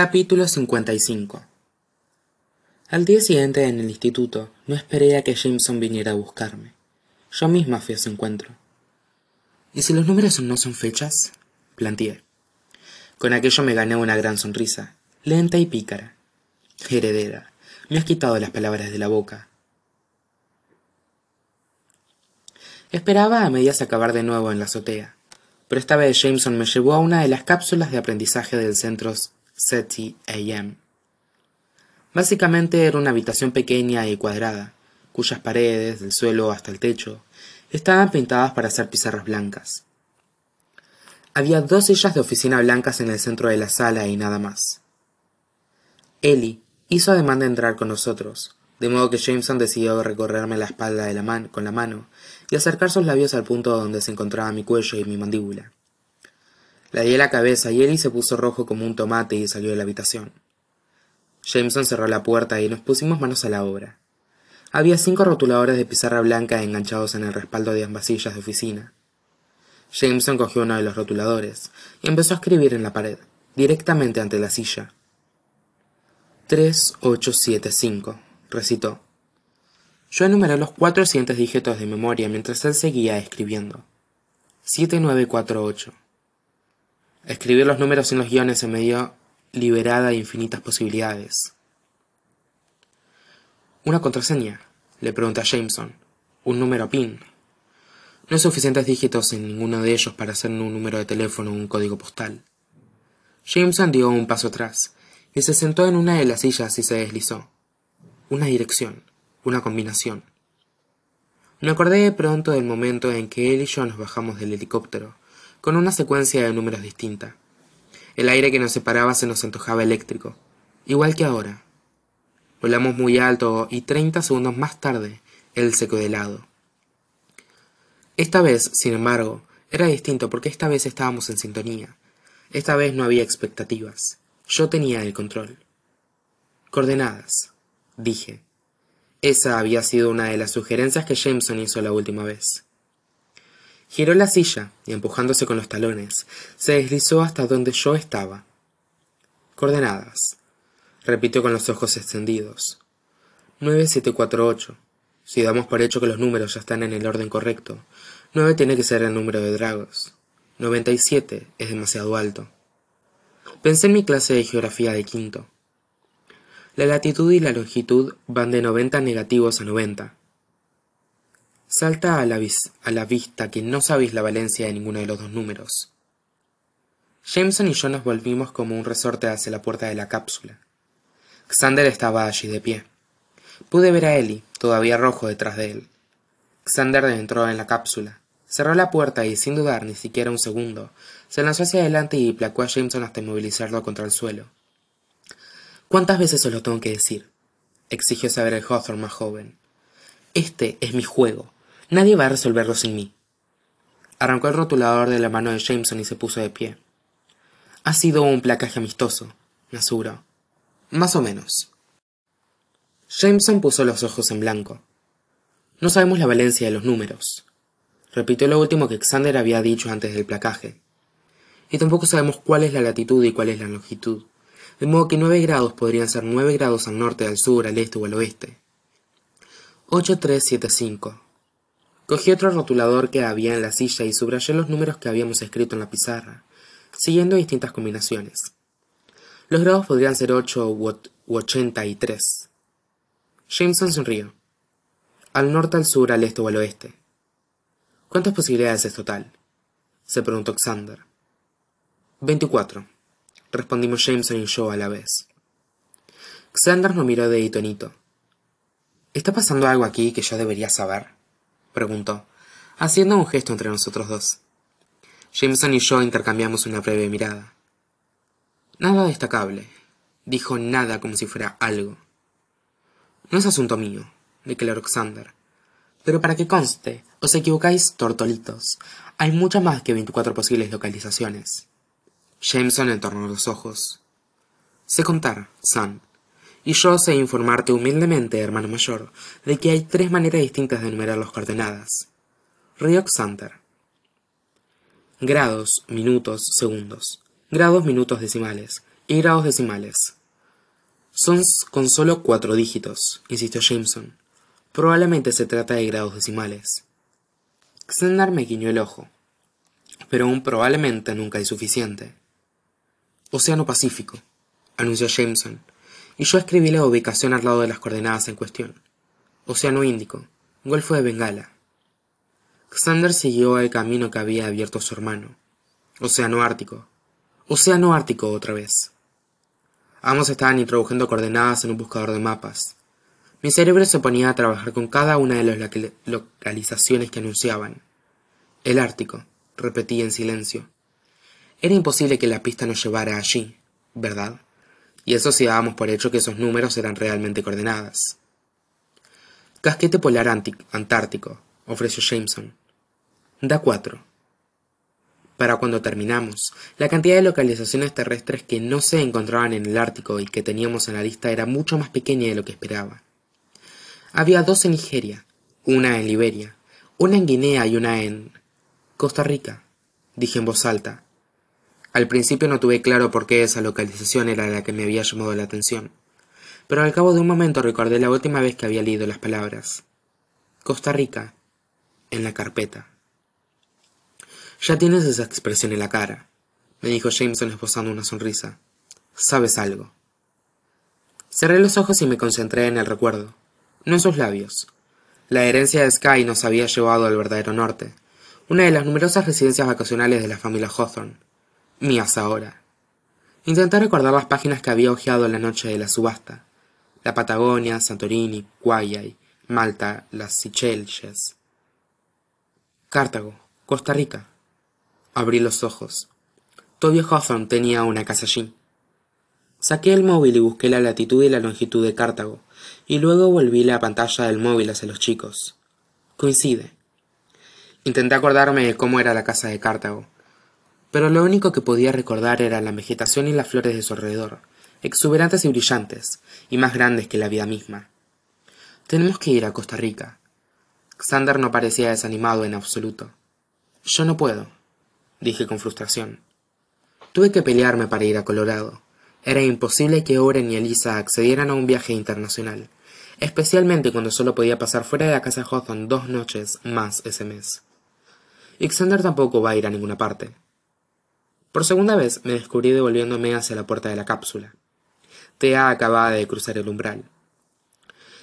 Capítulo 55 Al día siguiente en el instituto no esperé a que Jameson viniera a buscarme. Yo misma fui a su encuentro. ¿Y si los números no son fechas? planteé. Con aquello me gané una gran sonrisa, lenta y pícara. Heredera, me has quitado las palabras de la boca. Esperaba a medias acabar de nuevo en la azotea, pero esta vez Jameson me llevó a una de las cápsulas de aprendizaje del centro Básicamente era una habitación pequeña y cuadrada, cuyas paredes, del suelo hasta el techo, estaban pintadas para hacer pizarras blancas. Había dos sillas de oficina blancas en el centro de la sala y nada más. Ellie hizo ademán de entrar con nosotros, de modo que Jameson decidió recorrerme la espalda de la con la mano y acercar sus labios al punto donde se encontraba mi cuello y mi mandíbula. Le di la cabeza y Ellie se puso rojo como un tomate y salió de la habitación. Jameson cerró la puerta y nos pusimos manos a la obra. Había cinco rotuladores de pizarra blanca enganchados en el respaldo de ambas sillas de oficina. Jameson cogió uno de los rotuladores y empezó a escribir en la pared, directamente ante la silla. 3875, recitó. Yo enumeré los cuatro siguientes dígitos de memoria mientras él seguía escribiendo. 7948. Escribir los números en los guiones se me dio liberada de infinitas posibilidades. ¿Una contraseña? le pregunté a Jameson. ¿Un número PIN? No suficientes dígitos en ninguno de ellos para hacer un número de teléfono o un código postal. Jameson dio un paso atrás y se sentó en una de las sillas y se deslizó. Una dirección, una combinación. Me acordé de pronto del momento en que él y yo nos bajamos del helicóptero con una secuencia de números distinta. El aire que nos separaba se nos antojaba eléctrico, igual que ahora. Volamos muy alto y treinta segundos más tarde él se quedó helado. Esta vez, sin embargo, era distinto porque esta vez estábamos en sintonía. Esta vez no había expectativas. Yo tenía el control. Coordenadas, dije. Esa había sido una de las sugerencias que Jameson hizo la última vez. Giró la silla y empujándose con los talones, se deslizó hasta donde yo estaba. Coordenadas, repitió con los ojos extendidos. 9748. Si damos por hecho que los números ya están en el orden correcto, 9 tiene que ser el número de dragos. 97 es demasiado alto. Pensé en mi clase de geografía de quinto. La latitud y la longitud van de 90 negativos a 90. Salta a la, a la vista que no sabéis la valencia de ninguno de los dos números. Jameson y yo nos volvimos como un resorte hacia la puerta de la cápsula. Xander estaba allí de pie. Pude ver a Ellie, todavía rojo detrás de él. Xander entró en la cápsula, cerró la puerta y, sin dudar ni siquiera un segundo, se lanzó hacia adelante y placó a Jameson hasta inmovilizarlo contra el suelo. ¿Cuántas veces os lo tengo que decir? exigió saber el Hawthorne más joven. Este es mi juego. Nadie va a resolverlo sin mí. Arrancó el rotulador de la mano de Jameson y se puso de pie. Ha sido un placaje amistoso, me aseguró. Más o menos. Jameson puso los ojos en blanco. No sabemos la valencia de los números. Repitió lo último que Xander había dicho antes del placaje. Y tampoco sabemos cuál es la latitud y cuál es la longitud. De modo que nueve grados podrían ser nueve grados al norte, al sur, al este o al oeste. 8375 Cogí otro rotulador que había en la silla y subrayé los números que habíamos escrito en la pizarra, siguiendo distintas combinaciones. Los grados podrían ser ocho u ochenta y tres. Jameson sonrió. Al norte, al sur, al este o al oeste. ¿Cuántas posibilidades es total? se preguntó Xander. Veinticuatro, respondimos Jameson y yo a la vez. Xander nos miró de hito en hito. ¿Está pasando algo aquí que yo debería saber? Preguntó, haciendo un gesto entre nosotros dos. Jameson y yo intercambiamos una breve mirada. Nada destacable, dijo nada como si fuera algo. No es asunto mío, declaró Xander. Pero para que conste, os equivocáis, tortolitos. Hay muchas más que veinticuatro posibles localizaciones. Jameson entornó los ojos. Sé contar, Sam, y yo sé informarte humildemente, hermano mayor, de que hay tres maneras distintas de enumerar las coordenadas. Río Xander. Grados, minutos, segundos. Grados, minutos, decimales. Y grados decimales. Son con solo cuatro dígitos, insistió Jameson. Probablemente se trata de grados decimales. Xander me guiñó el ojo. Pero un probablemente nunca es suficiente. Océano Pacífico, anunció Jameson, y yo escribí la ubicación al lado de las coordenadas en cuestión. Océano Índico, Golfo de Bengala. Xander siguió el camino que había abierto su hermano. Océano Ártico. Océano Ártico otra vez. Ambos estaban introduciendo coordenadas en un buscador de mapas. Mi cerebro se ponía a trabajar con cada una de las localizaciones que anunciaban. El Ártico, repetí en silencio. Era imposible que la pista nos llevara allí, ¿verdad? Y eso si dábamos por hecho que esos números eran realmente coordenadas. Casquete polar antártico, ofreció Jameson. Da cuatro. Para cuando terminamos, la cantidad de localizaciones terrestres que no se encontraban en el Ártico y que teníamos en la lista era mucho más pequeña de lo que esperaba. Había dos en Nigeria, una en Liberia, una en Guinea y una en Costa Rica, dije en voz alta. Al principio no tuve claro por qué esa localización era la que me había llamado la atención, pero al cabo de un momento recordé la última vez que había leído las palabras. Costa Rica, en la carpeta. Ya tienes esa expresión en la cara, me dijo Jameson esbozando una sonrisa. Sabes algo. Cerré los ojos y me concentré en el recuerdo, no en sus labios. La herencia de Sky nos había llevado al verdadero norte, una de las numerosas residencias vacacionales de la familia Hawthorne, mías ahora. Intenté recordar las páginas que había hojeado la noche de la subasta. La Patagonia, Santorini, Guayay, Malta, las Seychelles. Cartago, Costa Rica. Abrí los ojos. Toby Hawthorne tenía una casa allí. Saqué el móvil y busqué la latitud y la longitud de Cartago, y luego volví la pantalla del móvil hacia los chicos. Coincide. Intenté acordarme de cómo era la casa de Cartago, pero lo único que podía recordar era la vegetación y las flores de su alrededor, exuberantes y brillantes, y más grandes que la vida misma. Tenemos que ir a Costa Rica. Xander no parecía desanimado en absoluto. Yo no puedo dije con frustración. Tuve que pelearme para ir a Colorado. Era imposible que Oren y Elisa accedieran a un viaje internacional, especialmente cuando solo podía pasar fuera de la casa Hawthorne dos noches más ese mes. Xander tampoco va a ir a ninguna parte. Por segunda vez me descubrí devolviéndome hacia la puerta de la cápsula. Tea acababa de cruzar el umbral.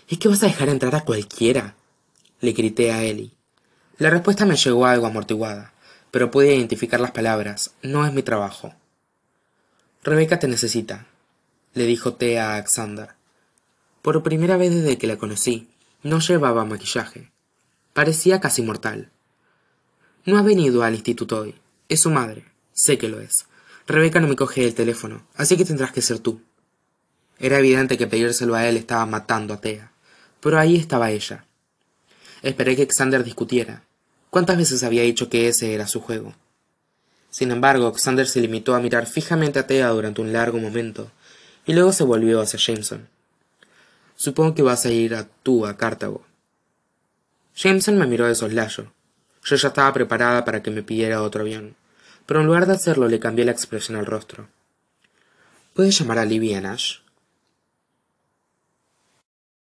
¿Es que vas a dejar entrar a cualquiera? le grité a Ellie. La respuesta me llegó algo amortiguada pero pude identificar las palabras. No es mi trabajo. Rebeca te necesita, le dijo Tea a Alexander. Por primera vez desde que la conocí, no llevaba maquillaje. Parecía casi mortal. No ha venido al instituto hoy. Es su madre. Sé que lo es. Rebeca no me coge el teléfono, así que tendrás que ser tú. Era evidente que pedírselo a él estaba matando a Tea, pero ahí estaba ella. Esperé que Xander discutiera, ¿Cuántas veces había dicho que ese era su juego? Sin embargo, Xander se limitó a mirar fijamente a Thea durante un largo momento, y luego se volvió hacia Jameson. Supongo que vas a ir a tú a Cartago. Jameson me miró de soslayo. Yo ya estaba preparada para que me pidiera otro avión, pero en lugar de hacerlo le cambié la expresión al rostro. ¿Puedes llamar a Libby Nash?